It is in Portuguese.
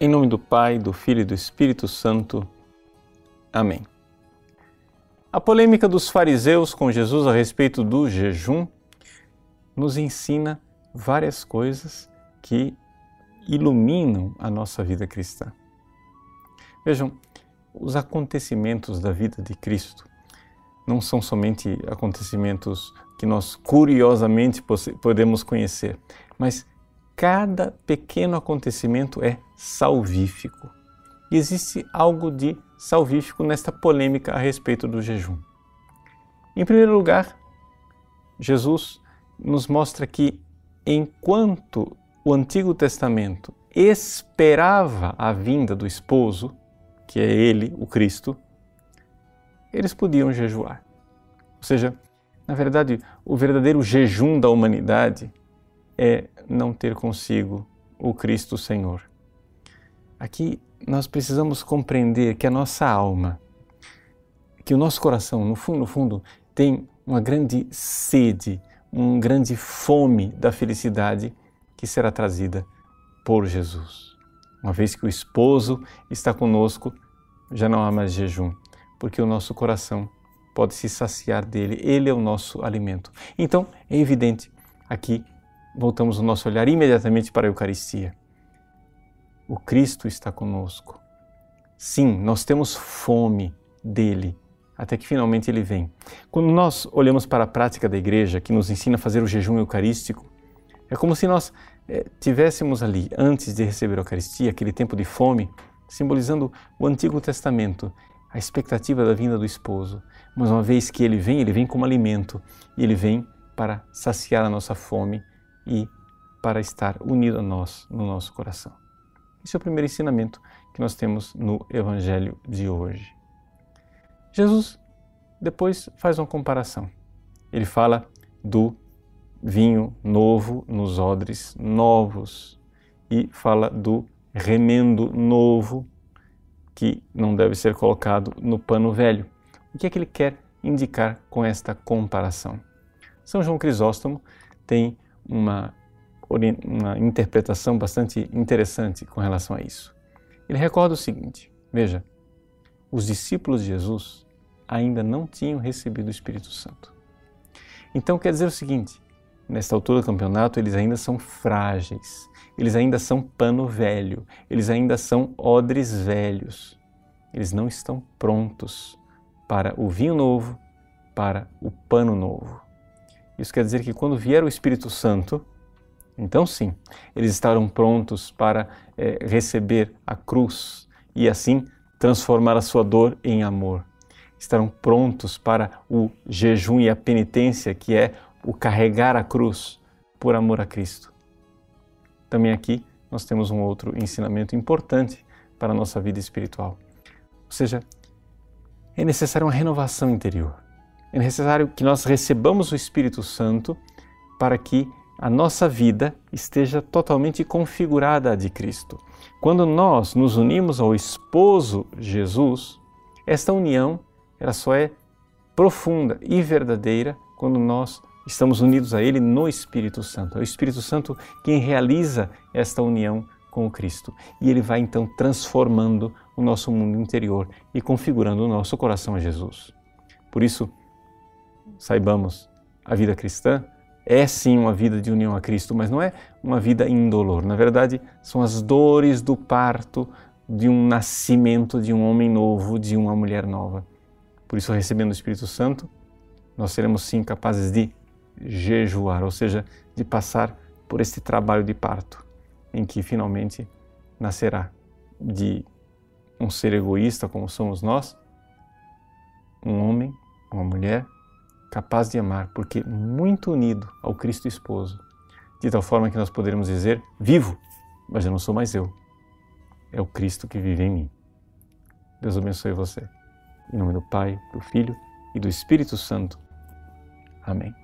Em nome do Pai, do Filho e do Espírito Santo. Amém. A polêmica dos fariseus com Jesus a respeito do jejum nos ensina várias coisas que iluminam a nossa vida cristã. Vejam, os acontecimentos da vida de Cristo não são somente acontecimentos que nós curiosamente podemos conhecer, mas cada pequeno acontecimento é salvífico. E existe algo de salvífico nesta polêmica a respeito do jejum. Em primeiro lugar, Jesus nos mostra que enquanto o Antigo Testamento esperava a vinda do esposo, que é ele, o Cristo, eles podiam jejuar. Ou seja, na verdade, o verdadeiro jejum da humanidade é não ter consigo o Cristo Senhor. Aqui nós precisamos compreender que a nossa alma, que o nosso coração, no fundo, no fundo, tem uma grande sede, uma grande fome da felicidade que será trazida por Jesus. Uma vez que o esposo está conosco, já não há mais jejum, porque o nosso coração pode se saciar dele, ele é o nosso alimento. Então, é evidente aqui voltamos o nosso olhar imediatamente para a Eucaristia. O Cristo está conosco. Sim, nós temos fome dele, até que finalmente ele vem. Quando nós olhamos para a prática da igreja, que nos ensina a fazer o jejum eucarístico, é como se nós é, tivéssemos ali, antes de receber a Eucaristia, aquele tempo de fome, simbolizando o Antigo Testamento, a expectativa da vinda do esposo. Mas uma vez que ele vem, ele vem como alimento e ele vem para saciar a nossa fome e para estar unido a nós no nosso coração. Esse é o primeiro ensinamento que nós temos no Evangelho de hoje. Jesus depois faz uma comparação. Ele fala do vinho novo nos odres novos e fala do remendo novo que não deve ser colocado no pano velho. O que é que ele quer indicar com esta comparação? São João Crisóstomo tem uma, uma interpretação bastante interessante com relação a isso. Ele recorda o seguinte: veja, os discípulos de Jesus ainda não tinham recebido o Espírito Santo. Então quer dizer o seguinte: nesta altura do campeonato, eles ainda são frágeis, eles ainda são pano velho, eles ainda são odres velhos. Eles não estão prontos para o vinho novo, para o pano novo. Isso quer dizer que quando vier o Espírito Santo, então sim, eles estarão prontos para é, receber a cruz e assim transformar a sua dor em amor. Estarão prontos para o jejum e a penitência, que é o carregar a cruz por amor a Cristo. Também aqui nós temos um outro ensinamento importante para a nossa vida espiritual. Ou seja, é necessária uma renovação interior é necessário que nós recebamos o Espírito Santo para que a nossa vida esteja totalmente configurada à de Cristo. Quando nós nos unimos ao esposo Jesus, esta união ela só é profunda e verdadeira quando nós estamos unidos a Ele no Espírito Santo. É o Espírito Santo quem realiza esta união com o Cristo. E ele vai então transformando o nosso mundo interior e configurando o nosso coração a Jesus. Por isso, saibamos, a vida cristã é sim uma vida de união a Cristo, mas não é uma vida indolor. Na verdade, são as dores do parto de um nascimento de um homem novo, de uma mulher nova. Por isso, recebendo o Espírito Santo, nós seremos sim capazes de jejuar, ou seja, de passar por este trabalho de parto, em que finalmente nascerá de um ser egoísta como somos nós, um homem, uma mulher capaz de amar, porque muito unido ao Cristo esposo, de tal forma que nós poderemos dizer: vivo, mas eu não sou mais eu. É o Cristo que vive em mim. Deus abençoe você. Em nome do Pai, do Filho e do Espírito Santo. Amém.